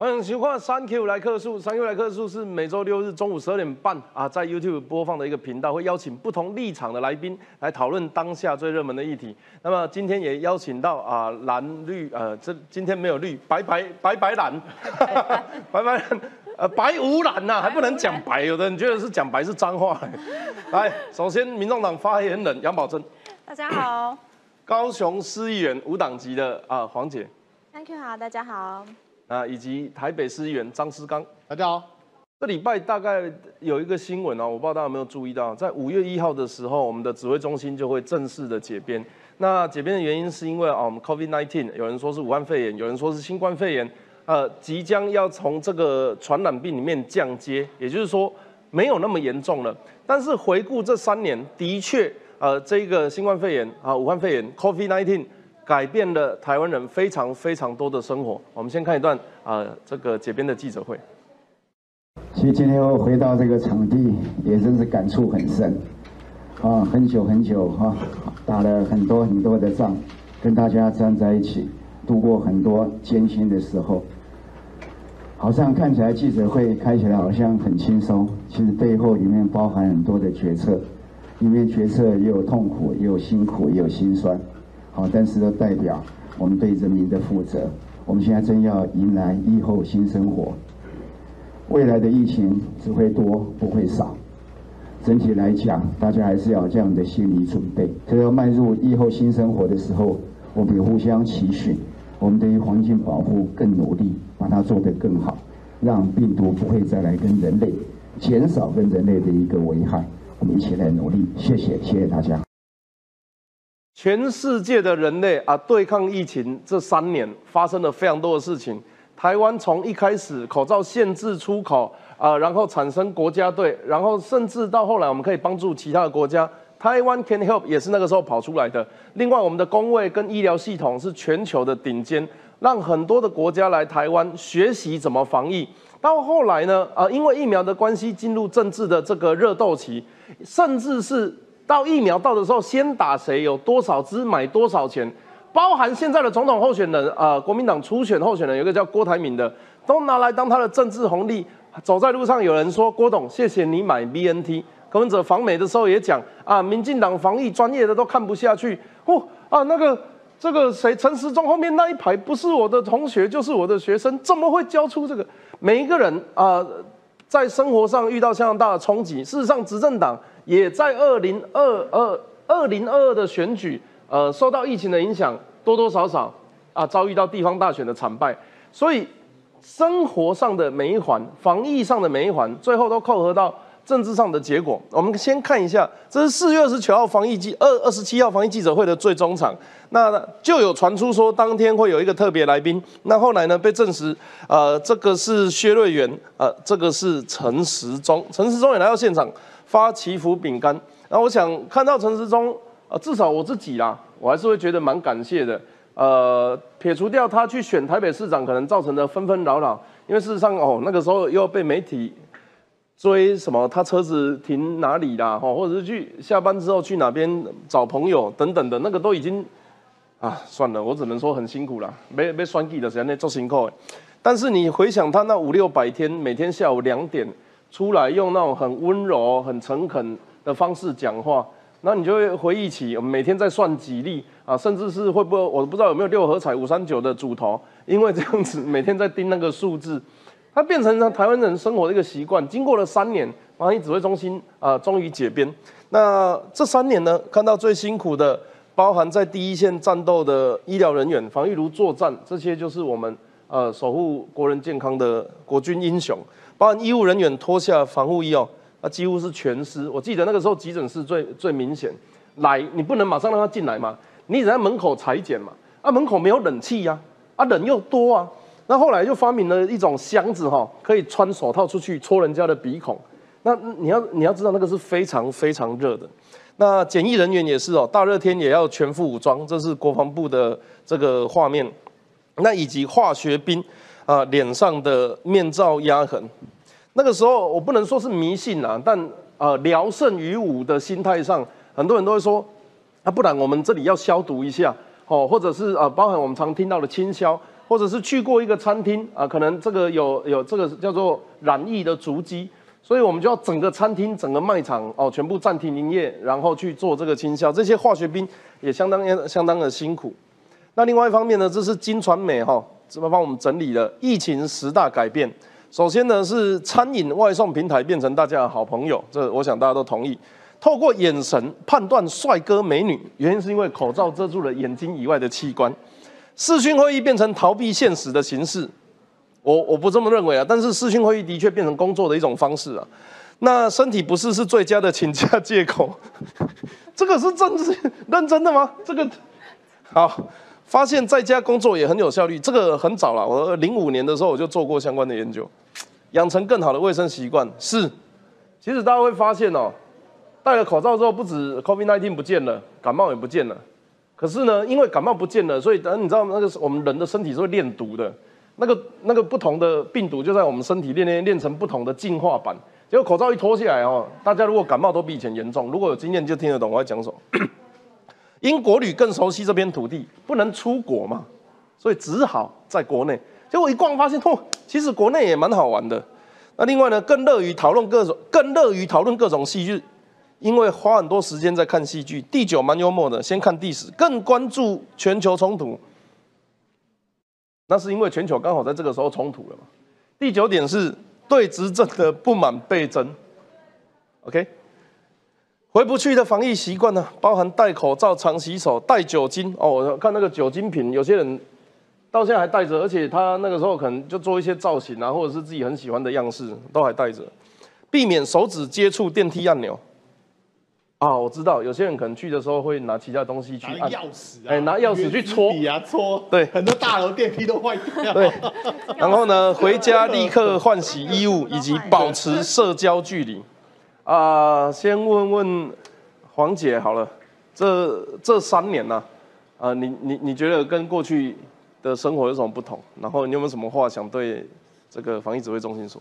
欢迎收看《三 Q 来客数》，《三 Q 来客数》是每周六日中午十二点半啊，在 YouTube 播放的一个频道，会邀请不同立场的来宾来讨论当下最热门的议题。那么今天也邀请到啊蓝绿呃，这今天没有绿，白白白白蓝，白白蓝呃白无蓝呐，还不能讲白，有的人觉得是讲白是脏话。来，首先民众党发言人杨宝珍，大家好，高雄市议员无党籍的啊黄姐，Thank you 好，大家好。啊以及台北市议员张思刚。大家好，这礼拜大概有一个新闻哦，我不知道大家有没有注意到，在五月一号的时候，我们的指挥中心就会正式的解编。那解编的原因是因为啊，我们 COVID-19，有人说是武汉肺炎，有人说是新冠肺炎，呃，即将要从这个传染病里面降阶，也就是说没有那么严重了。但是回顾这三年，的确，呃，这个新冠肺炎啊，武汉肺炎 COVID-19 改变了台湾人非常非常多的生活。我们先看一段啊、这个解编的记者会。其实今天又回到这个场地，也真是感触很深，啊，很久很久哈、打了很多很多的仗，跟大家站在一起，度过很多艰辛的时候。好像看起来记者会开起来好像很轻松，其实背后里面包含很多的决策，里面决策也有痛苦，也有辛苦，也有心酸，好，但是都代表我们对人民的负责。我们现在真要迎来疫后新生活，未来的疫情只会多不会少。整体来讲，大家还是要有这样的心理准备。这要迈入疫后新生活的时候，我们互相期许，我们对于环境保护更努力，把它做得更好，让病毒不会再来跟人类减少跟人类的一个危害。我们一起来努力，谢谢，谢谢大家。全世界的人类啊，对抗疫情这三年发生了非常多的事情。台湾从一开始口罩限制出口啊、然后产生国家队，然后甚至到后来我们可以帮助其他的国家。台湾 Can Help 也是那个时候跑出来的。另外，我们的工位跟医疗系统是全球的顶尖，让很多的国家来台湾学习怎么防疫。到后来呢，啊，因为疫苗的关系，进入政治的这个热斗期，甚至是到疫苗到的时候，先打谁，有多少支，买多少钱，包含现在的总统候选人，啊，国民党初选候选人有一个叫郭台铭的，都拿来当他的政治红利。走在路上，有人说郭董，谢谢你买 BNT。柯文哲访美的时候也讲啊，民进党防疫专业的都看不下去，哦啊那个这个谁陈时中后面那一排不是我的同学就是我的学生，怎么会教出这个？每一个人啊、在生活上遇到相当大的冲击。事实上，执政党也在二零二二二零二二的选举，呃，受到疫情的影响，多多少少啊遭遇到地方大选的惨败，所以生活上的每一环、防疫上的每一环，最后都扣合到政治上的结果。我们先看一下，这是四月二十九号防疫记二二十七号防疫记者会的最终场。那就有传出说当天会有一个特别来宾，那后来呢被证实，呃，这个是薛瑞元，呃，这个是陈时中，陈时中也来到现场发祈福饼干。那我想看到陈时中，呃，至少我自己啦，我还是会觉得蛮感谢的。呃，撇除掉他去选台北市长可能造成的纷纷扰扰，因为事实上哦，那个时候又被媒体追什么，他车子停哪里啦，哦，或者是去下班之后去哪边找朋友等等的，那个都已经啊，算了，我只能说很辛苦啦，没没算计的时间内做辛苦。但是你回想他那五六百天，每天下午两点出来用那种很温柔、很诚恳的方式讲话，那你就会回忆起我们每天在算几例啊，甚至是会不会我不知道有没有六合彩五三九的主头，因为这样子每天在盯那个数字，它变成了台湾人生活的一个习惯。经过了三年，防疫指挥中心啊、终于解编。那这三年呢，看到最辛苦的，包含在第一线战斗的医疗人员、防疫如作战，这些就是我们呃守护国人健康的国军英雄。包含医务人员脱下防护衣哦，那几乎是全湿。我记得那个时候急诊室最最明显，来你不能马上让他进来嘛，你只在门口裁剪嘛，啊门口没有冷气呀、啊，人又多啊。那后来就发明了一种箱子哈、可以穿手套出去戳人家的鼻孔。那你要你要知道那个是非常非常热的。那检疫人员也是哦，大热天也要全副武装，这是国防部的这个画面。那以及化学兵啊、脸上的面罩压痕，那个时候我不能说是迷信啊，但呃聊胜于无的心态上，很多人都会说，啊不然我们这里要消毒一下哦，或者是呃包含我们常听到的清消或者是去过一个餐厅啊，可能这个有有这个叫做染疫的足迹，所以我们就要整个餐厅、整个卖场哦，全部暂停营业，然后去做这个清消。这些化学兵也相当相当的辛苦。那另外一方面呢，这是金传媒哈，怎么帮我们整理了疫情十大改变。首先呢，是餐饮外送平台变成大家的好朋友，这我想大家都同意。透过眼神判断帅哥美女，原因是因为口罩遮住了眼睛以外的器官。视讯会议变成逃避现实的形式，我我不这么认为啊。但是视讯会议的确变成工作的一种方式啊。那身体不适是最佳的请假借口，这个是真认真的吗？这个好，发现在家工作也很有效率，这个很早了。我零五年的时候我就做过相关的研究，养成更好的卫生习惯是。其实大家会发现哦。戴了口罩之后，不止 COVID-19 不见了，感冒也不见了。可是呢，因为感冒不见了，所以等你知道那个我们人的身体是会练毒的，那个那个不同的病毒就在我们身体练练练成不同的进化版。结果口罩一脱下来哦，大家如果感冒都比以前严重。如果有经验就听得懂我在讲什么。因国旅更熟悉这片土地，不能出国嘛，所以只好在国内。结果一逛发现，哦，其实国内也蛮好玩的。那另外呢，更乐于讨论各种，更乐于讨论各种戏剧。因为花很多时间在看戏剧，第九蛮幽默的，先看第十，更关注全球冲突。那是因为全球刚好在这个时候冲突了嘛。第九点是对执政的不满倍增。OK，回不去的防疫习惯呢，包含戴口罩、常洗手、带酒精。哦，我看那个酒精瓶，有些人到现在还带着，而且他那个时候可能就做一些造型啊，或者是自己很喜欢的样式，都还带着，避免手指接触电梯按钮。啊，我知道有些人可能去的时候会拿其他东西去按钥匙，哎，拿钥匙去戳啊戳，对，很多大楼电梯都坏掉。对，然后呢，回家立刻换洗衣物，以及保持社交距离。啊，先问问黄姐好了，这这三年呢，啊，你你你觉得跟过去的生活有什么不同？然后你有没有什么话想对这个防疫指挥中心说？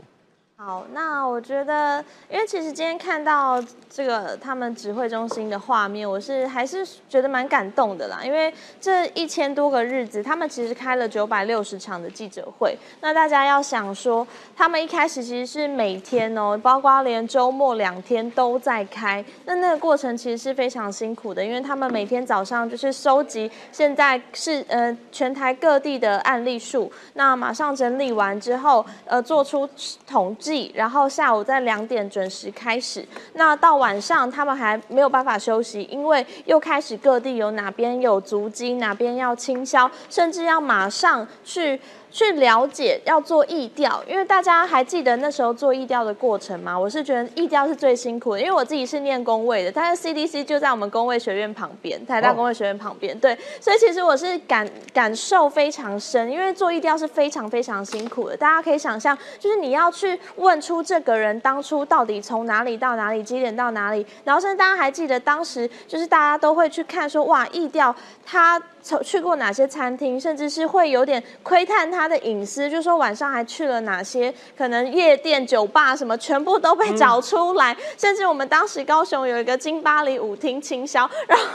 好，那我觉得，因为其实今天看到这个他们指挥中心的画面，我是还是觉得蛮感动的啦。因为这一千多个日子，他们其实开了九百六十场的记者会。那大家要想说，他们一开始其实是每天哦，包括连周末两天都在开。那那个过程其实是非常辛苦的，因为他们每天早上就是收集现在是呃全台各地的案例数，那马上整理完之后，呃做出统计。然后下午在两点准时开始，那到晚上他们还没有办法休息，因为又开始各地有哪边有足迹，哪边要清消，甚至要马上去。去了解要做疫调，因为大家还记得那时候做疫调的过程吗？我是觉得疫调是最辛苦的，因为我自己是念工位的，但是 CDC 就在我们工位学院旁边，台大工位学院旁边，对，所以其实我是感感受非常深，因为做疫调是非常非常辛苦的。大家可以想象，就是你要去问出这个人当初到底从哪里到哪里，几点到哪里，然后甚至大家还记得当时就是大家都会去看说，哇，疫调他从。去过哪些餐厅，甚至是会有点窥探他的隐私，就说晚上还去了哪些可能夜店、酒吧什么，全部都被找出来。甚至我们当时高雄有一个金巴黎舞厅倾销，然后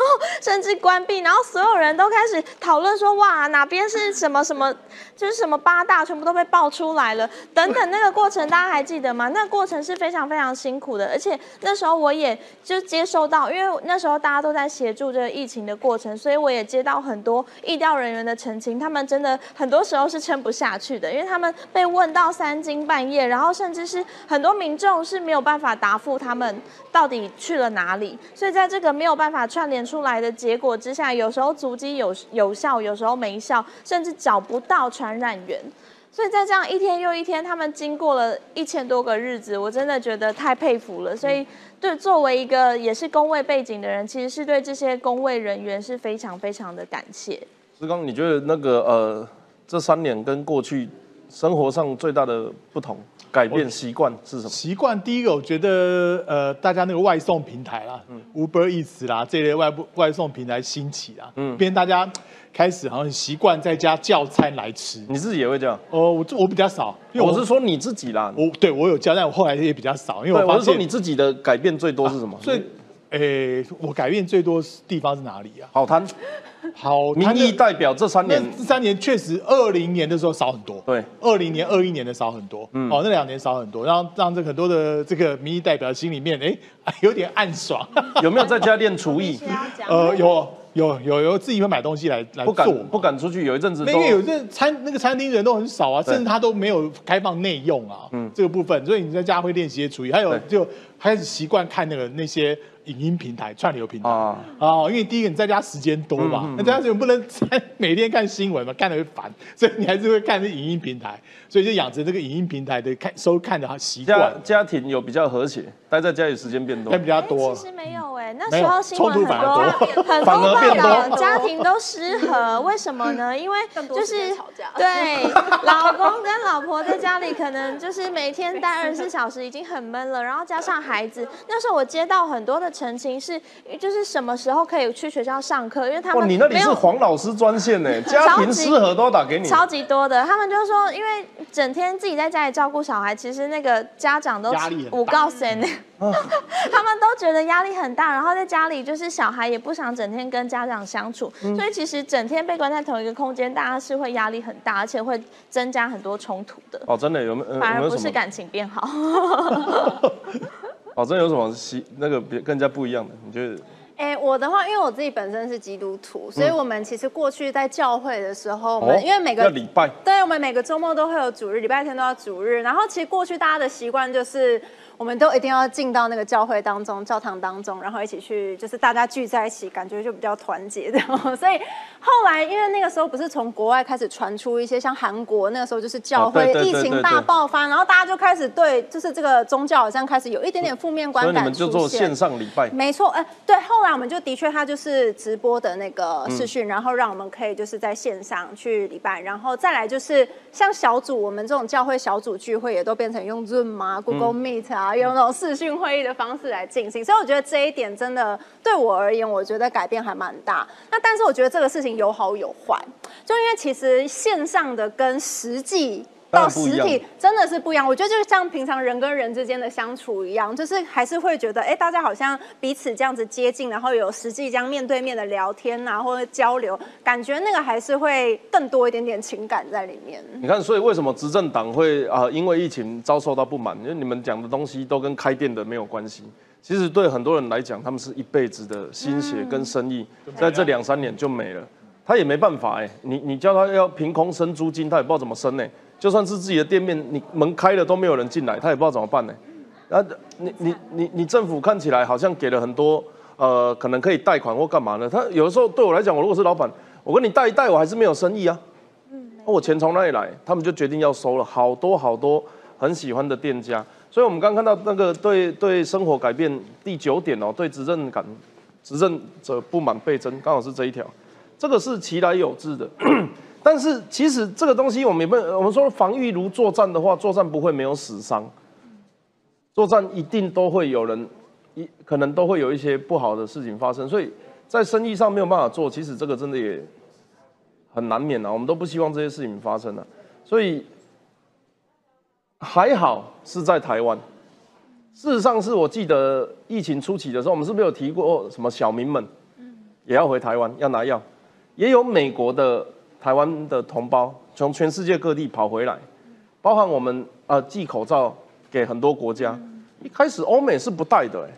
甚至关闭，然后所有人都开始讨论说，哇，哪边是什么什么，就是什么八大，全部都被爆出来了。等等，那个过程大家还记得吗？那个过程是非常非常辛苦的，而且那时候我也就接收到，因为那时候大家都在协助这个疫情的过程，所以我也接到很。多疫调人员的澄清，他们真的很多时候是撑不下去的，因为他们被问到三更半夜，然后甚至是很多民众是没有办法答复他们到底去了哪里，所以在这个没有办法串联出来的结果之下，有时候足迹有有效，有时候没效，甚至找不到传染源。所以在这样一天又一天，他们经过了一千多个日子，我真的觉得太佩服了。所以，对作为一个也是工位背景的人，其实是对这些工位人员是非常非常的感谢。志刚，你觉得那个呃，这三年跟过去生活上最大的不同、改变习惯是什么？习惯第一个，我觉得呃，大家那个外送平台啦，Uber Eats 啦这类外部外送平台兴起啦，嗯，变大家。开始好像习惯在家叫餐来吃，你自己也会这样？哦，我我比较少，因为我是说你自己啦。我对我有叫，但我后来也比较少，因为我是说你自己的改变最多是什么？最诶，我改变最多地方是哪里啊？好谈，好，民意代表这三年这三年确实，二零年的时候少很多，对，二零年、二一年的少很多，嗯，哦，那两年少很多，让让这很多的这个民意代表心里面，哎，有点暗爽。有没有在家练厨艺 呃，有有有有自己会买东西来来不敢做，不敢出去，有一阵子因为有阵餐那个餐厅人都很少啊，甚至他都没有开放内用啊，嗯这个部分，所以你在家会练习些厨艺，还有就开始习惯看那个那些影音平台、串流平台。啊。哦，因为第一个你在家时间多嘛嗯嗯，那在家时间不能每天看新闻嘛，看的会烦，所以你还是会看这影音平台，所以就养成这个影音平台的看收看的习惯，家庭有比较和谐，待在家里时间变多。但。比较哎多其。实没有哎、那没有时候新闻 很多很多而变多报道家庭都失和，为什么呢？因为就是 对老公跟老婆在家里可能就是每天待二十四小时已经很闷了，然后加上孩子，那时候我接到很多的澄清是，就是什么时候可以去学校上课，因为他哇，们你那里是没有黄老师专线呢，家庭失和都要打给你。超级多的，他们就说，因为整天自己在家里照顾小孩，其实那个家长都压力很大五告神，他们都觉得压力很大，然后在家里就是小孩也不想整天跟家长相处，嗯所以其实整天被关在同一个空间，大家是会压力很大，而且会增加很多冲突的，哦，真的有没有？呃反而？不是感情变好。哦，真的有什么习那个别跟人家不一样的？你觉得？哎、我的话，因为我自己本身是基督徒，所以我们其实过去在教会的时候，我们、因为每个要礼拜，对，我们每个周末都会有主日，礼拜天都要主日。然后其实过去大家的习惯就是，我们都一定要进到那个教会当中、教堂当中，然后一起去，就是大家聚在一起，感觉就比较团结这样。所以后来，因为那个时候不是从国外开始传出一些像韩国那个时候就是教会、疫情大爆发，然后大家就开始对就是这个宗教好像开始有一点点负面观所以你感们就做线上礼拜。没错，哎、对，后来我们就的确，它就是直播的那个视嗯讯，然后让我们可以就是在线上去礼拜，然后再来就是像小组，我们这种教会小组聚会也都变成用 Zoom 啊、Google 嗯 Meet 啊，用那种视讯会议的方式来进行，所以我觉得这一点真的对我而言，我觉得改变还蛮大。那但是我觉得这个事情有好有坏，就因为其实线上的跟实际。到实体真的是不一样，我觉得就像平常人跟人之间的相处一样，就是还是会觉得，哎，大家好像彼此这样子接近，然后有实际这样面对面的聊天啊，或者交流，感觉那个还是会更多一点点情感在里面。你看，所以为什么执政党会啊、因为疫情遭受到不满？因为你们讲的东西都跟开店的没有关系。其实对很多人来讲，他们是一辈子的心血跟生意，在这两三年就没了。他也没办法哎、你你叫他要凭空升租金，他也不知道怎么升呢、就算是自己的店面，你门开了都没有人进来，他也不知道怎么办呢、那你你你你政府看起来好像给了很多呃，可能可以贷款或干嘛呢？他有的时候对我来讲，我如果是老板，我跟你贷一贷，我还是没有生意啊。那我钱从哪里来？他们就决定要收了，好多好多很喜欢的店家。所以我们刚看到那个对对生活改变第九点哦，对执政感执政者不满倍增，刚好是这一条，这个是其来有之的。但是其实这个东西我们也不，我们说防御如作战的话，作战不会没有死伤，作战一定都会有人一可能都会有一些不好的事情发生，所以在生意上没有办法做，其实这个真的也很难免啊，我们都不希望这些事情发生啊，所以还好是在台湾。事实上，是我记得疫情初期的时候，我们是不是有提过什么小民们也要回台湾要拿药，也有美国的台湾的同胞从全世界各地跑回来，包含我们呃寄口罩给很多国家，一开始欧美是不戴的、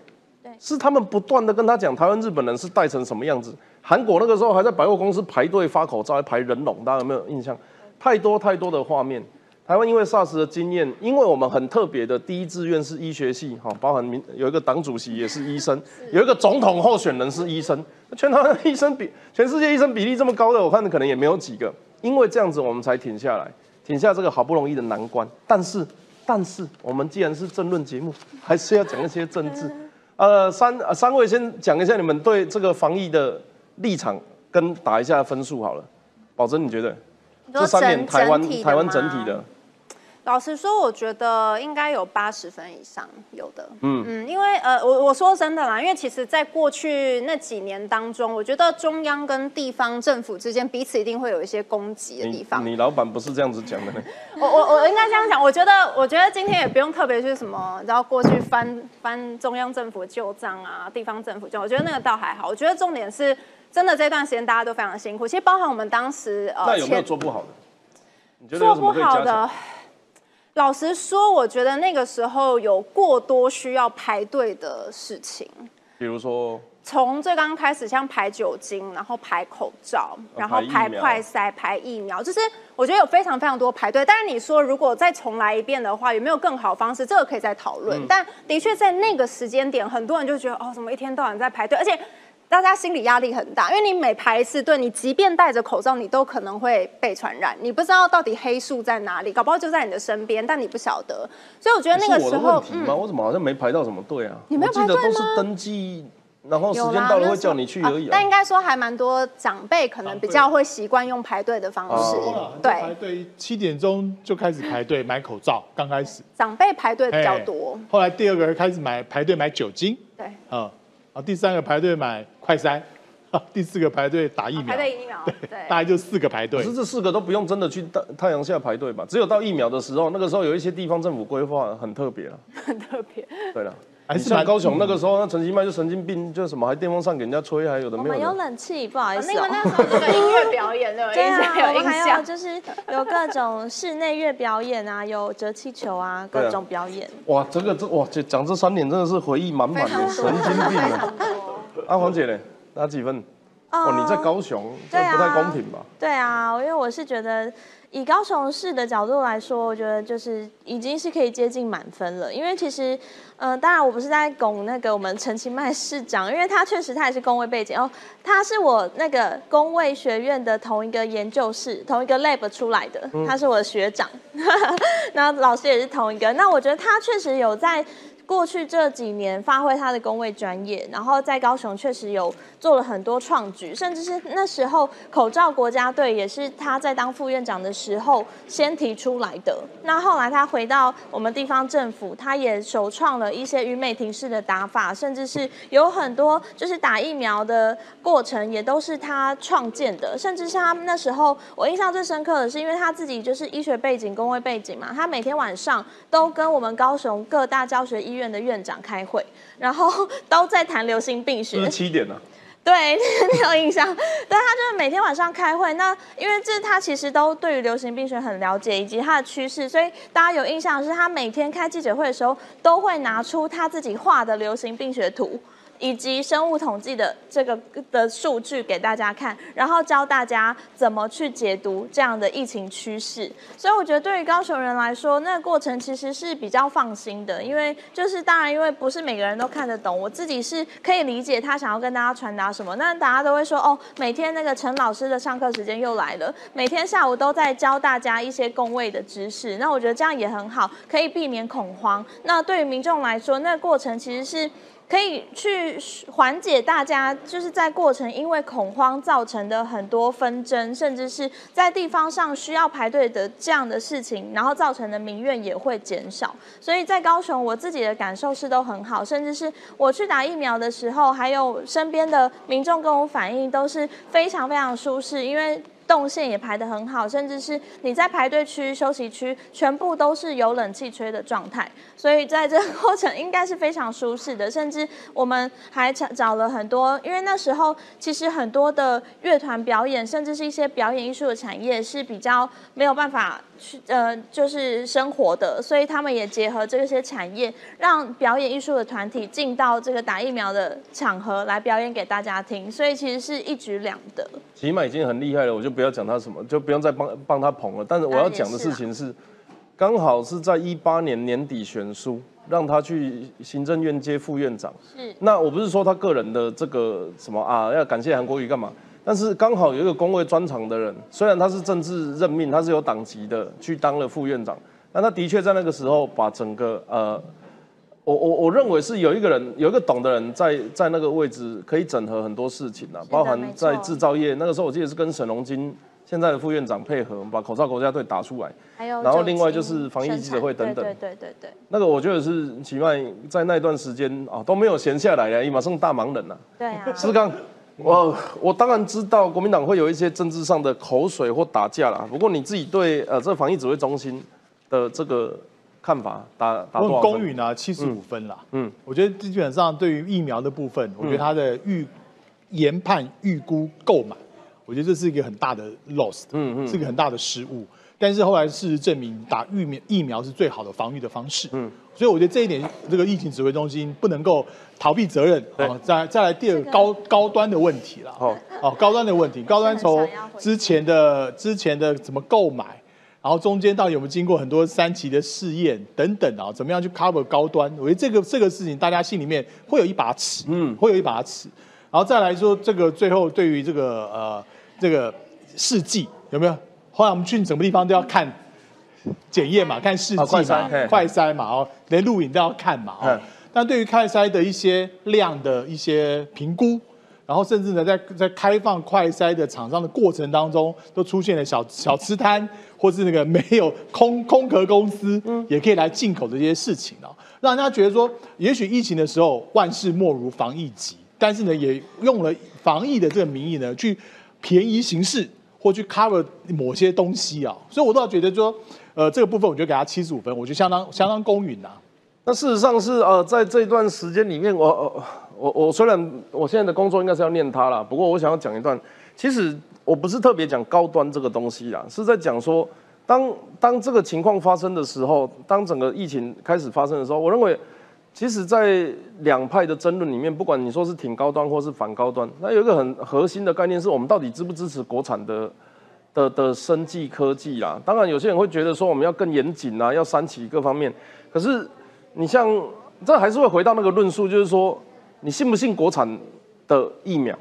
是他们不断的跟他讲台湾日本人是戴成什么样子。韩国那个时候还在百货公司排队发口罩，还排人龙，大家有没有印象？太多太多的画面。台湾因为 SARS 的经验，因为我们很特别的第一志愿是医学系，哈，包含民有一个党主席也是医生，有一个总统候选人是医生，全台湾医生比全世界医生比例这么高的，我看可能也没有几个。因为这样子，我们才停下来，停下这个好不容易的难关。但是，但是我们既然是政论节目，还是要讲一些政治。呃，三呃三位先讲一下你们对这个防疫的立场，跟打一下分数好了。宝珍，你觉得这三点台湾台湾整体的？老实说，我觉得应该有八十分以上有的。嗯嗯，因为呃，我我说真的啦，因为其实，在过去那几年当中，我觉得中央跟地方政府之间彼此一定会有一些攻击的地方。你你老板不是这样子讲的呢？我我我应该这样讲，我觉得我觉得今天也不用特别去什么，然后过去翻翻中央政府旧账啊，地方政府旧，我觉得那个倒还好。我觉得重点是真的这段时间大家都非常辛苦，其实包含我们当时呃，那有没有做不好的？你觉得有做不好的？，老实说，我觉得那个时候有过多需要排队的事情。比如说，从最刚开始，像排酒精，然后排口罩，然后排快筛、排疫苗，就是我觉得有非常非常多排队。但是你说如果再重来一遍的话，有没有更好的方式？这个可以再讨论。嗯但的确在那个时间点，很多人就觉得哦，怎么一天到晚在排队，而且。大家心理压力很大，因为你每排一次队，你即便戴着口罩，你都可能会被传染。你不知道到底黑数在哪里，搞不好就在你的身边，但你不晓得。所以我觉得那个时候问，题吗？我怎么好像没排到什么队啊？你没有排队吗都是登记，然后时间到了会叫你去而已啊。但应该说还蛮多长辈可能比较会习惯用排队的方式，对排对，队七点钟就开始排队买口罩，刚开始长辈排队比较哎多，后来第二个开始买排队买酒精，对，啊、第三个排队买快筛，第四个排队打疫苗，排队疫苗，对，大概就四个排队可是。这四个都不用真的去太太阳下排队吧？只有到疫苗的时候，那个时候有一些地方政府规划很特别啊。很特别。对了，还是蛮高雄那个时候，那陈其迈就神经病，就什么还电风扇给人家吹，还有的我们有没有。冷气，不好意思哦那个。那时候这个音乐表演的，对啊，印象有印我们还有。就是有各种室内乐表演啊，有折气球啊，对啊各种表演。哇，这个这哇，这讲这三点真的是回忆满满的，神经病啊！阿黄姐呢？拿几分？哦，你在高雄，这啊不太公平吧？对啊，因为我是觉得，以高雄市的角度来说，我觉得就是已经是可以接近满分了。因为其实，嗯、当然我不是在拱那个我们陈其迈市长，因为他确实他也是工位背景哦，他是我那个工位学院的同一个研究室、同一个 lab 出来的，他是我的学长，然后老师也是同一个。那我觉得他确实有在。过去这几年发挥他的工位专业，然后在高雄确实有做了很多创举，甚至是那时候口罩国家队也是他在当副院长的时候先提出来的。那后来他回到我们地方政府，他也首创了一些于美庭式的打法，甚至是有很多就是打疫苗的过程也都是他创建的，甚至是他那时候我印象最深刻的是，因为他自己就是医学背景、工位背景嘛，他每天晚上都跟我们高雄各大教学医院的院长开会，然后 都在谈流行病学。七点啊，对，你有印象？对，他就是每天晚上开会。那因为这他其实都对于流行病学很了解，以及它的趋势，所以大家有印象的是，他每天开记者会的时候，都会拿出他自己画的流行病学图。以及生物统计的这个的数据给大家看，然后教大家怎么去解读这样的疫情趋势。所以我觉得对于高雄人来说，那个过程其实是比较放心的，因为就是当然，因为不是每个人都看得懂，我自己是可以理解他想要跟大家传达什么。那大家都会说哦，每天那个陈老师的上课时间又来了，每天下午都在教大家一些工位的知识。那我觉得这样也很好，可以避免恐慌。那对于民众来说，那个过程其实是。可以去缓解大家就是在过程因为恐慌造成的很多纷争，甚至是在地方上需要排队的这样的事情，然后造成的民怨也会减少。所以在高雄，我自己的感受是都很好，甚至是我去打疫苗的时候，还有身边的民众跟我反映都是非常非常舒适，因为。动线也排得很好，甚至是你在排队区、休息区，全部都是有冷气吹的状态，所以在这个过程应该是非常舒适的。甚至我们还找找了很多，因为那时候其实很多的乐团表演，甚至是一些表演艺术的产业是比较没有办法去呃，就是生活的，所以他们也结合这些产业，让表演艺术的团体进到这个打疫苗的场合来表演给大家听，所以其实是一举两得。起码已经很厉害了，我就不要讲他什么，就不用再帮帮他捧了。但是我要讲的事情是，刚好是在一八年年底选书，让他去行政院接副院长。是那我不是说他个人的这个什么啊，要感谢韩国瑜干嘛？但是刚好有一个工位专长的人，虽然他是政治任命，他是有党籍的，去当了副院长，但他的确在那个时候把整个呃，我我我认为是有一个人有一个懂的人在在那个位置可以整合很多事情啊，包含在制造业那个时候，我记得是跟沈荣金现在的副院长配合，我们把口罩国家队打出来。还有然后另外就是防疫生记者会等等。对对对对对，那个我觉得是奇迈在那段时间啊都没有闲下来呀，马上大忙人呐、对啊，是刚，我我当然知道国民党会有一些政治上的口水或打架啦，不过你自己对呃这防疫指挥中心的这个看法打打我多少分？公允啊，七十五分啦。嗯嗯，我觉得基本上对于疫苗的部分，我觉得他的预研判、预估、购买，我觉得这是一个很大的 loss，嗯嗯，是一个很大的失误。但是后来事实证明，打疫苗疫苗是最好的防御的方式。嗯嗯，所以我觉得这一点，这个疫情指挥中心不能够逃避责任。对哦，再再来第二个高高端的问题了。哦哦，高端的问题，高端从之前的之前的怎么购买，然后中间到底有没有经过很多三期的试验等等啊，怎么样去 cover 高端？我觉得这个这个事情大家心里面会有一把尺，嗯嗯，会有一把尺。然后再来说这个最后对于这个呃这个试剂有没有？后来我们去什么地方都要看检验嘛，看试剂嘛筛，快筛嘛，哦，连录影都要看嘛，嗯哦。但对于快筛的一些量的一些评估，然后甚至呢，在在开放快筛的厂商的过程当中，都出现了小小吃摊，或是那个没有空空壳公司，也可以来进口这些事情哦，让人家觉得说，也许疫情的时候万事莫如防疫急，但是呢，也用了防疫的这个名义呢，去便宜行事或去 cover 某些东西啊，所以我倒觉得说，呃，这个部分我就给他七十五分，我觉得相当相当公允啊。那事实上是呃，在这段时间里面，我呃我我虽然我现在的工作应该是要念它啦，不过我想要讲一段，其实我不是特别讲高端这个东西啦，是在讲说，当当这个情况发生的时候，当整个疫情开始发生的时候，我认为，其实，在两派的争论里面，不管你说是挺高端或是反高端，那有一个很核心的概念是我们到底支不支持国产的的的生技科技啦。当然，有些人会觉得说我们要更严谨啊，要三起各方面，可是。你像这还是会回到那个论述，就是说你信不信国产的疫苗？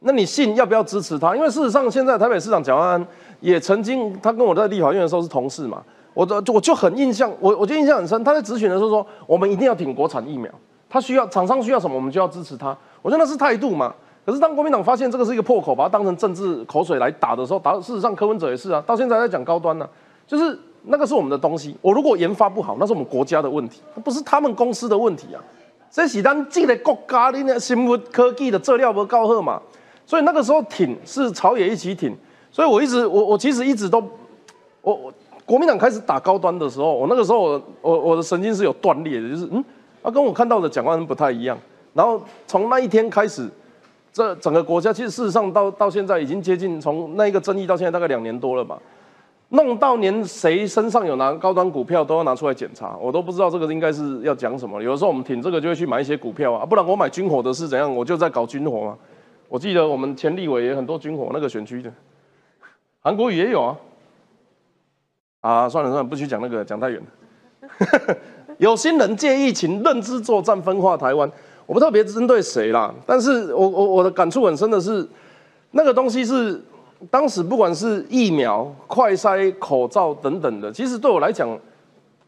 那你信要不要支持它？因为事实上，现在台北市长蒋万安也曾经，他跟我在立法院的时候是同事嘛，我的我就很印象，我我就印象很深。他在咨询的时候说，我们一定要挺国产疫苗，他需要厂商需要什么，我们就要支持他。我说那是态度嘛。可是当国民党发现这个是一个破口，把它当成政治口水来打的时候，打事实上柯文哲也是啊，到现在在讲高端呢、就是。那个是我们的东西，我如果研发不好，那是我们国家的问题，不是他们公司的问题啊。这是咱这个国家的那生物科技的质量不高好嘛，所以那个时候挺是朝野一起挺，所以我一直我我其实一直都，我我国民党开始打高端的时候，我那个时候我我我的神经是有断裂的，就是嗯，他、跟我看到的蒋万安不太一样。然后从那一天开始，这整个国家其实事实上到到现在已经接近从那一个争议到现在大概两年多了吧。弄到连谁身上有拿高端股票都要拿出来检查，我都不知道这个应该是要讲什么。有的时候我们挺这个就会去买一些股票啊，不然我买军火的是怎样？我就在搞军火嘛。我记得我们前立委也很多军火那个选区的，韩国瑜也有啊。啊，算了算了，不去讲那个，讲太远了。有心人借疫情认知作战分化台湾，我不特别针对谁啦，但是我我我的感触很深的是，那个东西是。当时不管是疫苗、快筛、口罩等等的，其实对我来讲，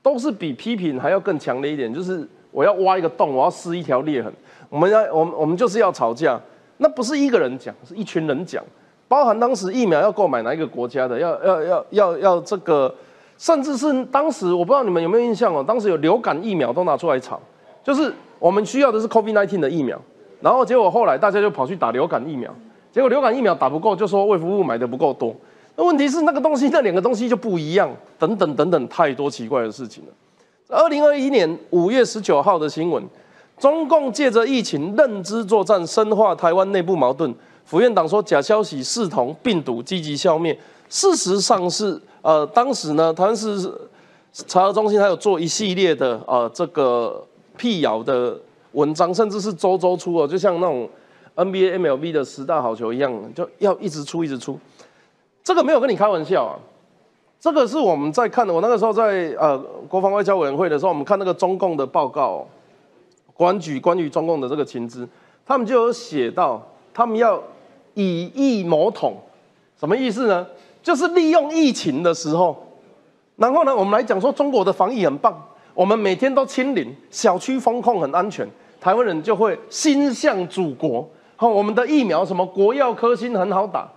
都是比批评还要更强烈一点。就是我要挖一个洞，我要撕一条裂痕。我们要，我们我们就是要吵架。那不是一个人讲，是一群人讲。包含当时疫苗要购买哪一个国家的，要要要要要这个，甚至是当时我不知道你们有没有印象哦，当时有流感疫苗都拿出来炒，就是我们需要的是 COVID-19 的疫苗，然后结果后来大家就跑去打流感疫苗。结果流感疫苗打不够，就说卫福部买的不够多。那问题是那个东西，那两个东西就不一样，等等等等，太多奇怪的事情了。二零二一年五月十九号的新闻，中共借着疫情认知作战，深化台湾内部矛盾。府院党说假消息视同病毒，积极消灭。事实上是，呃，当时呢，台湾市查核中心还有做一系列的呃这个辟谣的文章，甚至是周周出哦，就像那种。NBA、MLB 的十大好球一样，就要一直出，一直出。这个没有跟你开玩笑啊，这个是我们在看的。我那个时候在呃国防外交委员会的时候，我们看那个中共的报告，国安局关于中共的这个情资，他们就有写到，他们要以疫谋统，什么意思呢？就是利用疫情的时候，然后呢，我们来讲说中国的防疫很棒，我们每天都清零，小区风控很安全，台湾人就会心向祖国。好，我们的疫苗什么国药科兴很好打，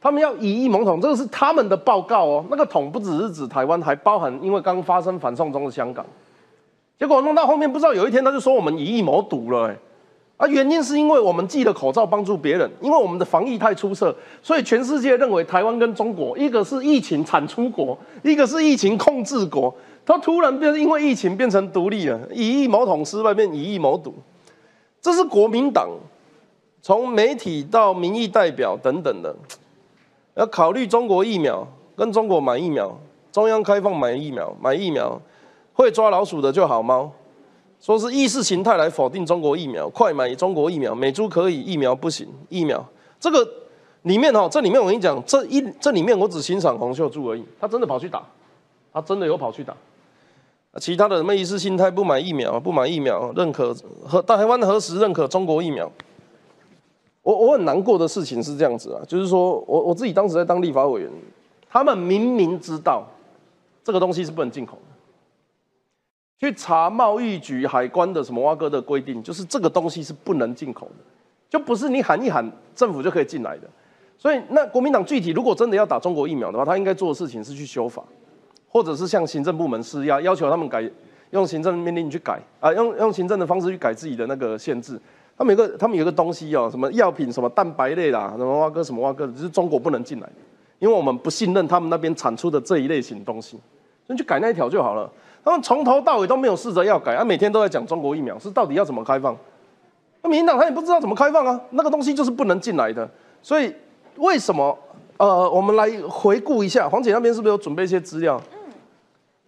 他们要以一蒙统，这个是他们的报告哦。那个统不只是指台湾，还包含因为刚发生反送中的香港。结果弄到后面，不知道有一天他就说我们以一谋独了，啊，原因是因为我们寄了口罩帮助别人，因为我们的防疫太出色，所以全世界认为台湾跟中国一个是疫情产出国，一个是疫情控制国，他突然变因为疫情变成独立了，以一谋统失败变以一谋独，这是国民党从媒体到民意代表等等的。要考虑中国疫苗跟中国买疫苗，中央开放买疫苗，买疫苗会抓老鼠的就好猫，说是意识形态来否定中国疫苗，快买中国疫苗，美猪可以，疫苗不行，疫苗。这个里面哈，这里面我跟你讲，这一这里面我只欣赏洪秀柱而已，他真的跑去打，他真的有跑去打，其他的什么意识形态不买疫苗，不买疫苗，认可和台湾何时认可中国疫苗？我我很难过的事情是这样子啊，就是说我我自己当时在当立法委员，他们明明知道这个东西是不能进口，去查贸易局、海关的什么蛙哥的规定，就是这个东西是不能进口的，就不是你喊一喊政府就可以进来的。所以那国民党具体如果真的要打中国疫苗的话，他应该做的事情是去修法，或者是向行政部门施压，要求他们改用行政命令去改啊，用用行政的方式去改自己的那个限制。他们有个，他们有个东西哦，什么药品，什么蛋白类啦，什么蛙哥，什么蛙哥，只是中国不能进来，因为我们不信任他们那边产出的这一类型东西，所以去改那一条就好了。他们从头到尾都没有试着要改，他每天都在讲中国疫苗是到底要怎么开放。那民进党他也不知道怎么开放啊，那个东西就是不能进来的。所以为什么？呃，我们来回顾一下，黄姐那边是不是有准备一些资料？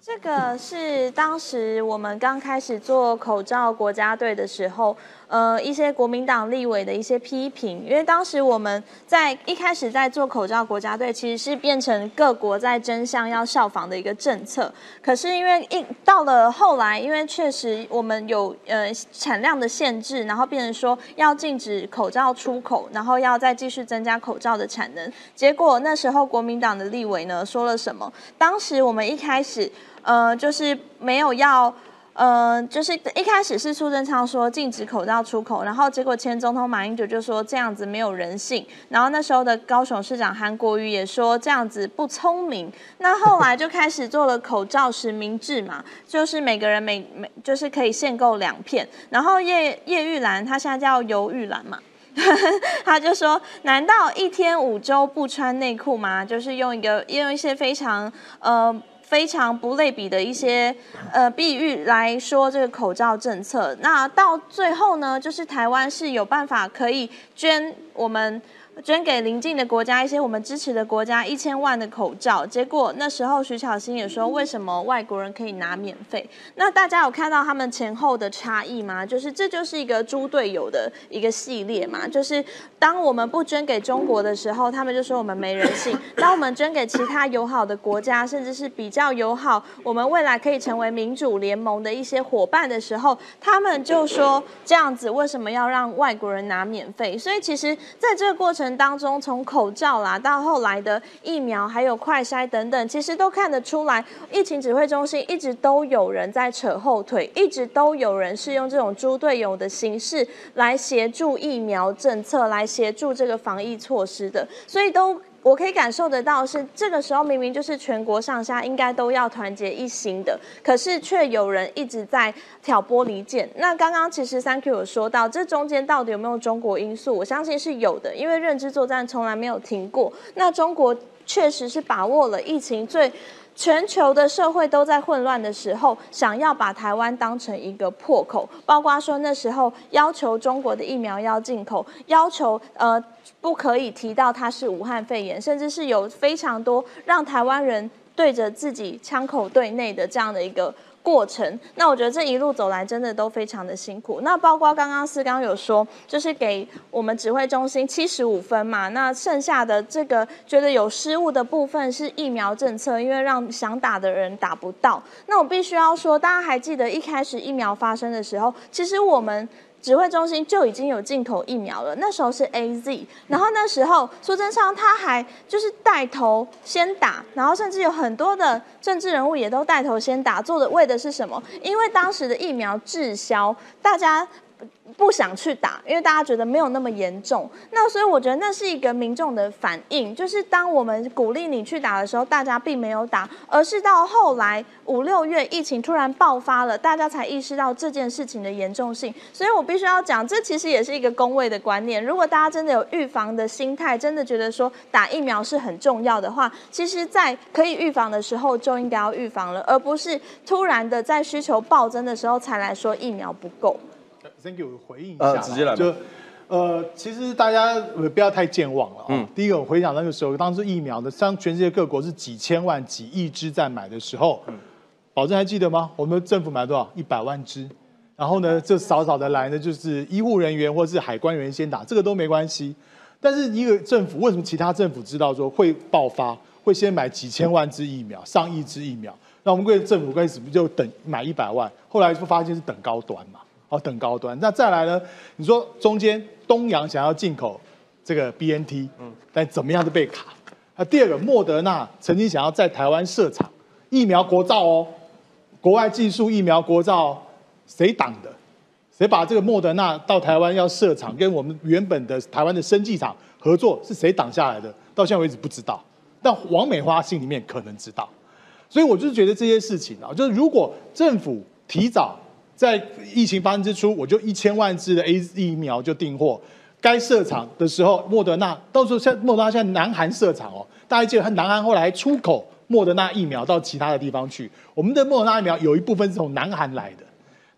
这个是当时我们刚开始做口罩国家队的时候，呃，一些国民党立委的一些批评，因为当时我们在一开始在做口罩国家队，其实是变成各国在争相要效仿的一个政策。可是因为一到了后来，因为确实我们有呃产量的限制，然后变成说要禁止口罩出口，然后要再继续增加口罩的产能。结果那时候国民党的立委呢说了什么？当时我们一开始。呃，就是没有要，呃，就是一开始是苏贞昌说禁止口罩出口，然后结果前总统马英九就说这样子没有人性，然后那时候的高雄市长韩国瑜也说这样子不聪明，那后来就开始做了口罩实名制嘛，就是每个人每每就是可以限购两片，然后叶叶玉兰她现在叫尤玉兰嘛，他就说难道一天五周不穿内裤吗？就是用一个用一些非常呃。非常不类比的一些呃比喻来说，这个口罩政策，那到最后呢，就是台湾是有办法可以捐我们。捐给邻近的国家一些我们支持的国家一千万的口罩，结果那时候徐巧芯也说，为什么外国人可以拿免费？那大家有看到他们前后的差异吗？就是这就是一个猪队友的一个系列嘛。就是当我们不捐给中国的时候，他们就说我们没人性；当我们捐给其他友好的国家，甚至是比较友好，我们未来可以成为民主联盟的一些伙伴的时候，他们就说这样子为什么要让外国人拿免费？所以其实在这个过程。当中，从口罩啦到后来的疫苗，还有快筛等等，其实都看得出来，疫情指挥中心一直都有人在扯后腿，一直都有人是用这种猪队友的形式来协助疫苗政策，来协助这个防疫措施的，所以都。我可以感受得到，是这个时候明明就是全国上下应该都要团结一心的，可是却有人一直在挑拨离间。那刚刚其实三 Q 有说到，这中间到底有没有中国因素？我相信是有的，因为认知作战从来没有停过。那中国确实是把握了疫情最。全球的社会都在混乱的时候，想要把台湾当成一个破口，包括说那时候要求中国的疫苗要进口，要求呃不可以提到它是武汉肺炎，甚至是有非常多让台湾人对着自己枪口对内的这样的一个。过程，那我觉得这一路走来真的都非常的辛苦。那包括刚刚四刚有说，就是给我们指挥中心七十五分嘛，那剩下的这个觉得有失误的部分是疫苗政策，因为让想打的人打不到。那我必须要说，大家还记得一开始疫苗发生的时候，其实我们。指挥中心就已经有进口疫苗了，那时候是 A Z，然后那时候苏贞昌他还就是带头先打，然后甚至有很多的政治人物也都带头先打，做的为的是什么？因为当时的疫苗滞销，大家不想去打，因为大家觉得没有那么严重。那所以我觉得那是一个民众的反应，就是当我们鼓励你去打的时候，大家并没有打，而是到后来五六月疫情突然爆发了，大家才意识到这件事情的严重性。所以我必须要讲，这其实也是一个公卫的观念。如果大家真的有预防的心态，真的觉得说打疫苗是很重要的话，其实在可以预防的时候就应该要预防了，而不是突然的在需求暴增的时候才来说疫苗不够。Thank you，回应一下，呃直接来吧就呃，其实大家呃不要太健忘了、哦。嗯第一个，我回想那个时候，当时疫苗的，像全世界各国是几千万、几亿支在买的时候，嗯保证还记得吗？我们政府买多少？一百万支。然后呢，这少少的来呢，就是医护人员或是海关人员先打，这个都没关系。但是一个政府为什么其他政府知道说会爆发，会先买几千万支疫苗、上亿支疫苗？那我们贵政府开始不就等买一百万？后来就发现是等高端嘛，哦，等高端。那再来呢？你说中间东洋想要进口这个 BNT，嗯，但怎么样都被卡。那第二个，莫德纳曾经想要在台湾设厂，疫苗国造哦，国外技术疫苗国造，谁挡的？谁把这个莫德纳到台湾要设厂，跟我们原本的台湾的生技厂合作，是谁挡下来的？到现在为止不知道。但王美花心里面可能知道，所以我就是觉得这些事情啊，就是如果政府提早在疫情发生之初，我就一千万支的 A 疫苗就订货，该设厂的时候，莫德纳到时候现在莫德纳现在南韩设厂哦，大家记得他南韩后来出口莫德纳疫苗到其他的地方去，我们的莫德纳疫苗有一部分是从南韩来的。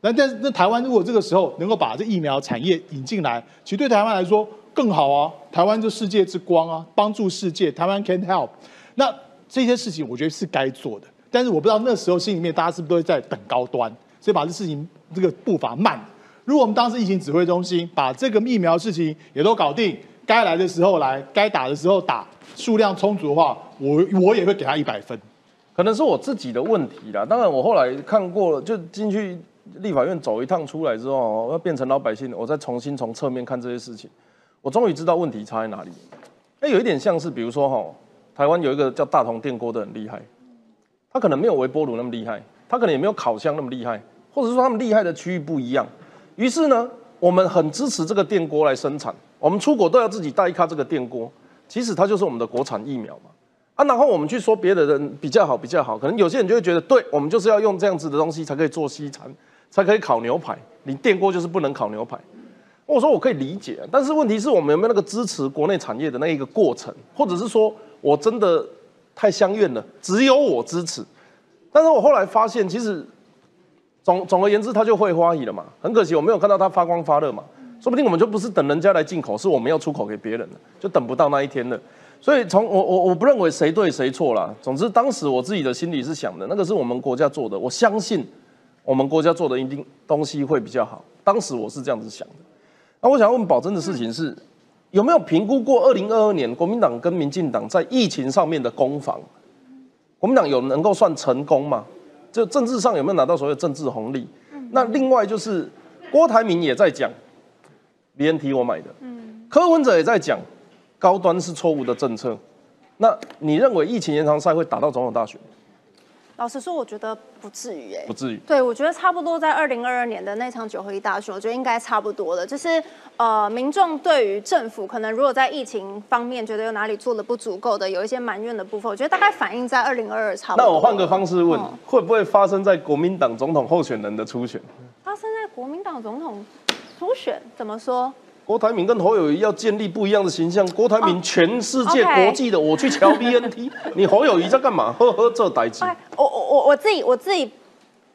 那但是那台湾如果这个时候能够把这疫苗产业引进来，其实对台湾来说更好啊。台湾就世界之光啊，帮助世界，台湾 can help。那这些事情我觉得是该做的，但是我不知道那时候心里面大家是不是都在等高端，所以把这事情这个步伐慢。如果我们当时疫情指挥中心把这个疫苗事情也都搞定，该来的时候来，该打的时候打，数量充足的话，我我也会给他一百分。可能是我自己的问题啦。当然，我后来看过了，就进去立法院走一趟出来之后，要变成老百姓，我再重新从侧面看这些事情，我终于知道问题差在哪里。那有一点像是，比如说哈，台湾有一个叫大同电锅的很厉害，他可能没有微波炉那么厉害，他可能也没有烤箱那么厉害，或者说他们厉害的区域不一样。于是呢，我们很支持这个电锅来生产，我们出国都要自己带一卡这个电锅，其实它就是我们的国产疫苗嘛。啊，然后我们去说别的人比较好，比较好，可能有些人就会觉得，对我们就是要用这样子的东西才可以做西餐，才可以烤牛排，你电锅就是不能烤牛排。我说我可以理解，但是问题是我们有没有那个支持国内产业的那一个过程，或者是说我真的太相怨了，只有我支持。但是我后来发现，其实总总而言之，它就会花乙了嘛。很可惜，我没有看到它发光发热嘛。说不定我们就不是等人家来进口，是我们要出口给别人了，就等不到那一天了。所以从我我我不认为谁对谁错啦。总之，当时我自己的心里是想的，那个是我们国家做的，我相信我们国家做的一定东西会比较好。当时我是这样子想的。那我想问宝珍的事情是，有没有评估过二零二二年国民党跟民进党在疫情上面的攻防？国民党有能够算成功吗？就政治上有没有拿到所谓的政治红利？那另外就是郭台铭也在讲，BNT 我买的，柯文哲也在讲，高端是错误的政策。那你认为疫情延长赛会打到总统大选？老实说，我觉得不至于哎、不至于。对，我觉得差不多在二零二二年的那场九合一大选，我觉得应该差不多了。就是呃，民众对于政府可能如果在疫情方面觉得有哪里做的不足够的，有一些埋怨的部分，我觉得大概反映在二零二二差不多。那我换个方式问嗯，会不会发生在国民党总统候选人的初选？发生在国民党总统初选，怎么说？郭台铭跟侯友谊要建立不一样的形象。郭台铭全世界国际的，我去瞧 BNT，你侯友谊在干嘛？呵呵，这代志。哎，我我我我自己我自己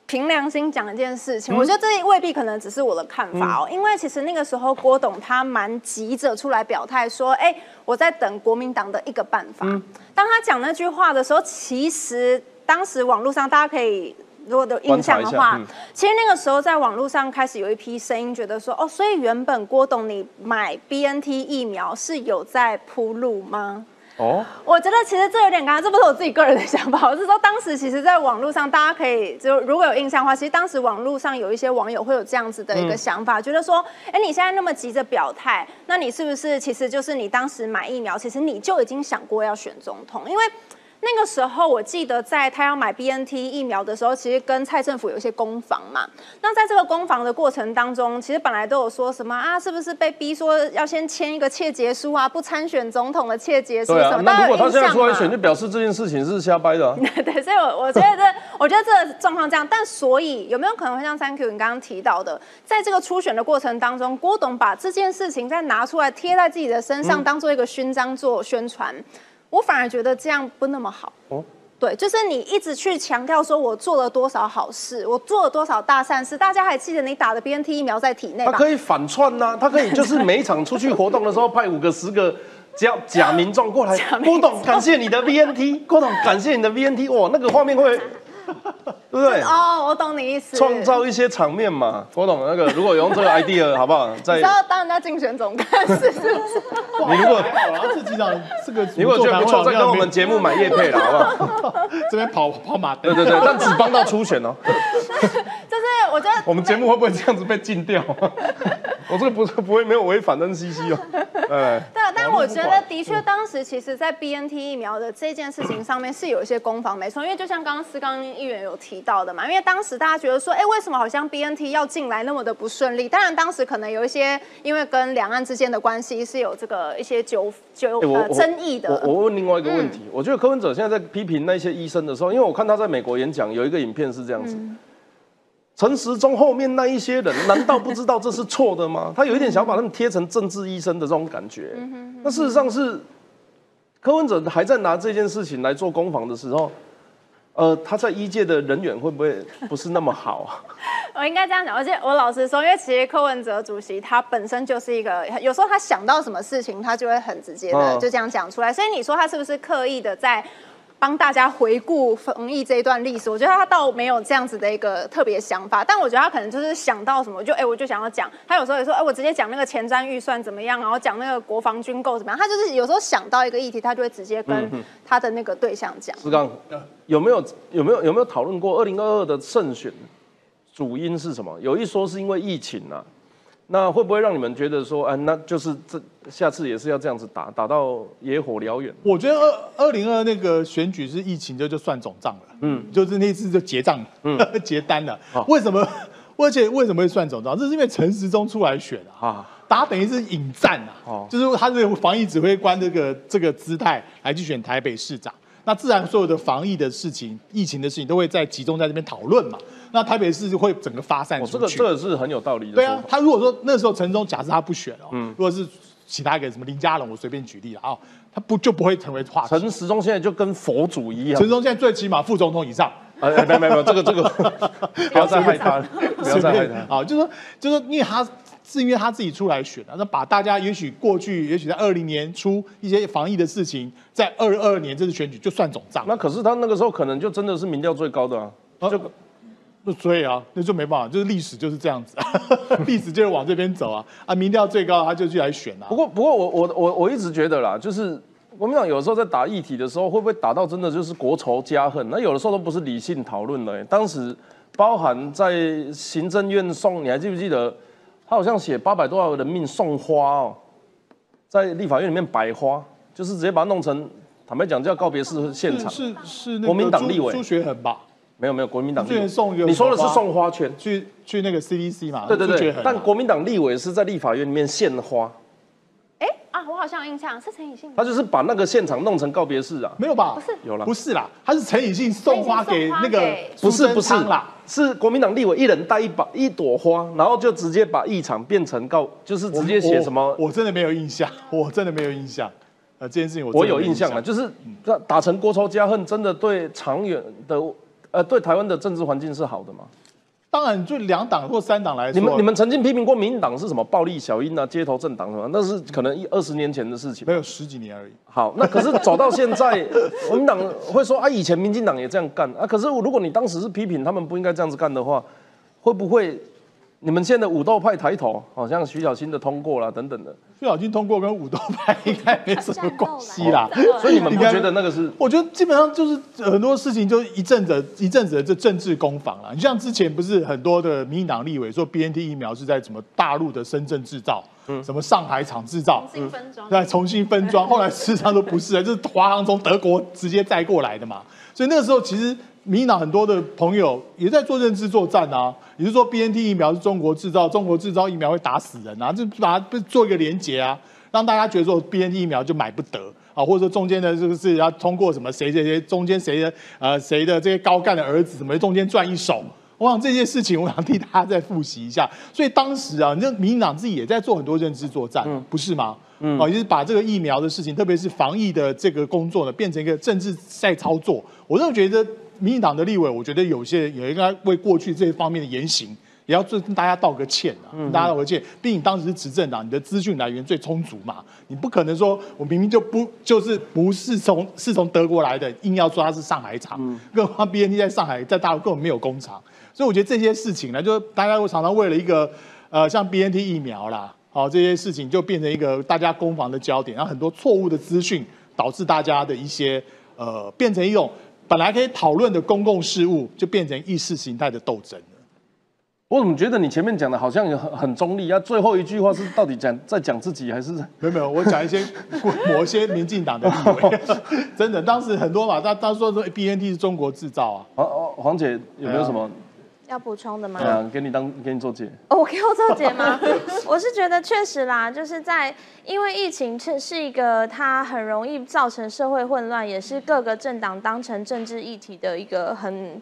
凭良心讲一件事情，我觉得这未必可能只是我的看法哦，因为其实那个时候郭董他蛮急着出来表态说，哎，我在等国民党的一个办法。当他讲那句话的时候，其实当时网络上大家可以。如果有印象的话，其实那个时候在网络上开始有一批声音，觉得说，哦，所以原本郭董你买 BNT 疫苗是有在铺路吗？哦，我觉得其实这有点尴尬，这不是我自己个人的想法，我是说当时其实，在网络上大家可以就如果有印象的话，其实当时网络上有一些网友会有这样子的一个想法，觉得说，哎，你现在那么急着表态，那你是不是其实就是你当时买疫苗，其实你就已经想过要选总统？因为那个时候我记得在他要买 BNT 疫苗的时候，其实跟蔡政府有一些攻防嘛。那在这个攻防的过程当中，其实本来都有说什么啊，是不是被逼说要先签一个切结书啊，不参选总统的切结书什么？，那如果他现在出来选，就表示这件事情是瞎掰的、啊。对，所以我我觉得这，我觉得这个状况这样，但所以有没有可能会像 Thank you 你刚刚提到的，在这个初选的过程当中，郭董把这件事情再拿出来贴在自己的身上，当做一个勋章做宣传，我反而觉得这样不那么好。哦对，就是你一直去强调说我做了多少好事，我做了多少大善事，大家还记得你打的 BNT 疫苗在体内吗？他可以反串呐、他可以就是每一场出去活动的时候派五个、十个假假民众过来 郭董，感谢你的 VNT，郭董，感谢你的 VNT，哇，那个画面会，对不对？哦，我懂你意思。创造一些场面嘛。我懂，那个如果有用这个 idea，好不好？在你知道当人家竞选总干事是不是？你如果然后这几场这个你如果觉得不错，再跟我们节目买叶配了，好不好？这边跑跑马灯，对对对，但只帮到初选哦。就是我觉得我们节目会不会这样子被禁掉？我这个不是不会没有违反 NCC 哦。哎，对啊，但我觉得的确，当时其实，在 BNT 疫苗的这件事情上面是有一些攻防，没错。因为就像刚刚思刚议员有提到的嘛，因为当时大家觉得说，哎，为什么好像 BNT 要进来那么的不顺利？当然，当时可能有一些因为跟两岸之间的关系是有这个一些纠纠呃争议的。我我问另外一个问题，我觉得柯文哲现在在批评那些医生的时候，因为我看他在美国演讲有一个影片是这样子。陈时中后面那一些人，难道不知道这是错的吗？他有一点想把他们贴成政治医生的这种感觉。那事实上是柯文哲还在拿这件事情来做攻防的时候，呃，他在一届的人缘会不会不是那么好啊？我应该这样讲，而且我老实说，因为其实柯文哲主席他本身就是一个，有时候他想到什么事情，他就会很直接的嗯就这样讲出来。所以你说他是不是刻意的在帮大家回顾防疫这一段历史？我觉得他倒没有这样子的一个特别想法，但我觉得他可能就是想到什么，就哎、我就想要讲。他有时候也说，哎、我直接讲那个前瞻预算怎么样，然后讲那个国防军购怎么样。他就是有时候想到一个议题，他就会直接跟他的那个对象讲。志刚有没有有没有有没有讨论过二零二二的胜选主因是什么？有一说是因为疫情啊，那会不会让你们觉得说，啊，那就是这下次也是要这样子打，打到野火燎原？我觉得二二零二那个选举是疫情就就算总账了，嗯，就是那次就结账，嗯，结单了好。为什么？而且为什么会算总账？这是因为陈时中出来选啊，啊，大家等于是引战啊，哦就是他这个防疫指挥官这个这个姿态来去选台北市长，那自然所有的防疫的事情、疫情的事情都会在集中在这边讨论嘛。那台北市就会整个发散哦，出去。这个这个是很有道理的。对啊，，他如果说那时候陈忠假设他不选哦，嗯如果是其他一个什么林佳龙，我随便举例了啊、他不就不会成为话题。陈时中现在就跟佛祖一样陈。忠现在最起码副总统以上，哎，哎没有没有这个这个 不要再害他了，不要再害他。啊，就是说就是说因为他是因为他自己出来选啊，那把大家也许过去也许在二零年初一些防疫的事情，在二二年这次选举就算总账，那可是他那个时候可能就真的是民调最高的啊，就那所以啊，那就没办法，就是历史就是这样子，历史就是往这边走啊啊，民调最高他就去来选啊不。过，不过我我我我一直觉得啦，就是国民党有时候在打议题的时候，会不会打到真的就是国仇家恨？那有的时候都不是理性讨论的、欸。当时包含在行政院送，你还记不记得？他好像写八百多号人命送花哦，在立法院里面摆花，就是直接把它弄成，坦白讲叫告别式现场。是是那个国民党立委朱学恒吧？没有没有，国民党立委之前送一个你说的是送花圈。去去那个 CDC 嘛？对对对但国民党立委是在立法院里面献花，哎、啊，我好像有印象是陈以信。他就是把那个现场弄成告别式啊。没有吧？不是有了不是啦，他是陈以信送花给那个不是不是啦，是国民党立委一人带一把一朵花，然后就直接把议场变成告，就是直接写什么我？我真的没有印象，我真的没有印象。呃，这件事情我我有印象了，就是打打成国仇家恨，真的对长远的呃对台湾的政治环境是好的吗？当然，就两党或三党来说，你们你们曾经批评过民进党是什么暴力小英啊、街头政党什么，那是可能一二十年前的事情没。有十几年而已。好，那可是走到现在，国 民党会说啊，以前民进党也这样干啊。可是如果你当时是批评他们不应该这样子干的话，会不会你们现在的武斗派抬头，好像徐小新的通过了等等的，徐小新通过跟武斗派应该没什么关系啦。所以你们不觉得那个是？我觉得基本上就是很多事情就一阵子一阵子的这政治攻防了。你像之前不是很多的民进党立委说 B N T 疫苗是在什么大陆的深圳制造，什么上海厂制造，重新分装。再重新分装，后来事实上都不是啊，就是华航从德国直接载过来的嘛。所以那个时候其实民进党很多的朋友也在做认知作战啊，也就是说 B N T 疫苗是中国制造，中国制造疫苗会打死人啊，就把它做一个连结啊，让大家觉得说 B N T 疫苗就买不得啊，或者说中间的这个是要通过什么谁谁谁中间谁的呃谁的这些高干的儿子什么中间赚一手。我想这些事情，我想替大家再复习一下。所以当时啊，那民进党自己也在做很多认知作战，不是吗？嗯，哦，就是把这个疫苗的事情，特别是防疫的这个工作呢，变成一个政治在操作。我真的觉得民进党的立委，我觉得有些也应该为过去这一方面的言行，也要跟大家道个歉啊，跟大家道个歉。毕竟当时是执政党，你的资讯来源最充足嘛，你不可能说我明明就不就是不是从是从德国来的，硬要说它是上海厂，更何况 B N T 在上海在大陆根本没有工厂。所以我觉得这些事情呢，就大家会常常为了一个呃，像 B N T 疫苗啦，好这些事情就变成一个大家攻防的焦点，然后很多错误的资讯导致大家的一些呃，变成一种本来可以讨论的公共事务，就变成意识形态的斗争了。我怎么觉得你前面讲的好像很很中立啊？最后一句话是到底讲在讲自己还是？没有没有，我讲一些某些民进党的立委，真的当时很多嘛，他他说说 B N T 是中国制造啊。黄黄黄姐有没有什么？要补充的吗？对啊，给你当给你做解。哦，我给我做解吗？我是觉得确实啦，就是在因为疫情是是一个它很容易造成社会混乱，也是各个政党当成政治议题的一个很。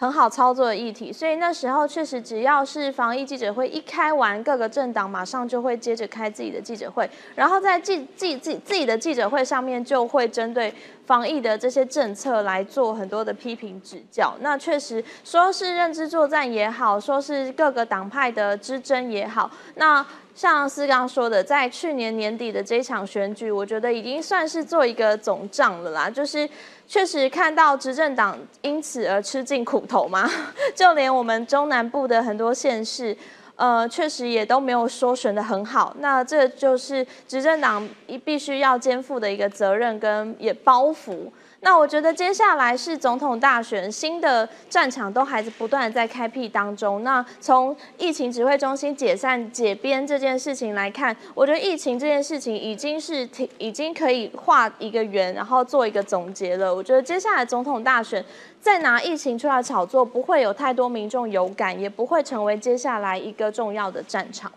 很好操作的议题，所以那时候确实只要是防疫记者会一开完，各个政党马上就会接着开自己的记者会，然后在记记自自己的记者会上面就会针对防疫的这些政策来做很多的批评指教。那确实说是认知作战也好，说是各个党派的之争也好，那像思刚说的，在去年年底的这一场选举，我觉得已经算是做一个总账了啦，就是。确实看到执政党因此而吃尽苦头吗？就连我们中南部的很多县市，呃，确实也都没有说选的很好。那这就是执政党一必须要肩负的一个责任跟也包袱。那我觉得接下来是总统大选，新的战场都还是不断的在开辟当中。那从疫情指挥中心解散解编这件事情来看，我觉得疫情这件事情已经是挺已经可以画一个圆，然后做一个总结了。我觉得接下来总统大选再拿疫情出来炒作，不会有太多民众有感，也不会成为接下来一个重要的战场。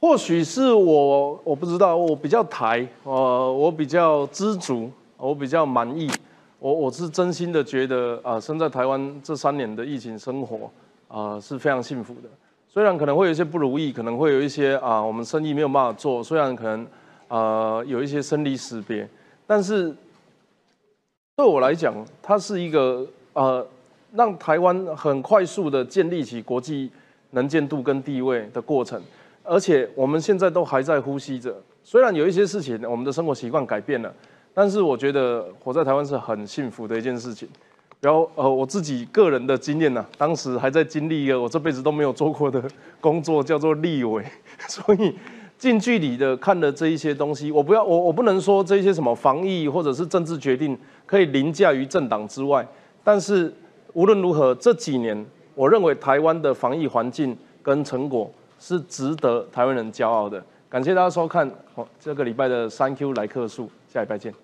或许是我我不知道，我比较台，呃，我比较知足，我比较满意。我我是真心的觉得啊，生在台湾这三年的疫情生活啊是非常幸福的。虽然可能会有一些不如意，可能会有一些啊我们生意没有办法做，虽然可能呃有一些生离死别，但是对我来讲，它是一个呃让台湾很快速的建立起国际能见度跟地位的过程。而且我们现在都还在呼吸着，虽然有一些事情我们的生活习惯改变了。但是我觉得活在台湾是很幸福的一件事情。然后呃，我自己个人的经验呢，当时还在经历一个我这辈子都没有做过的工作，叫做立委。所以近距离的看了这一些东西，我不要我我不能说这些什么防疫或者是政治决定可以凌驾于政党之外。但是无论如何，这几年我认为台湾的防疫环境跟成果是值得台湾人骄傲的。感谢大家收看，好这个礼拜的三 Q 来客数，下礼拜见。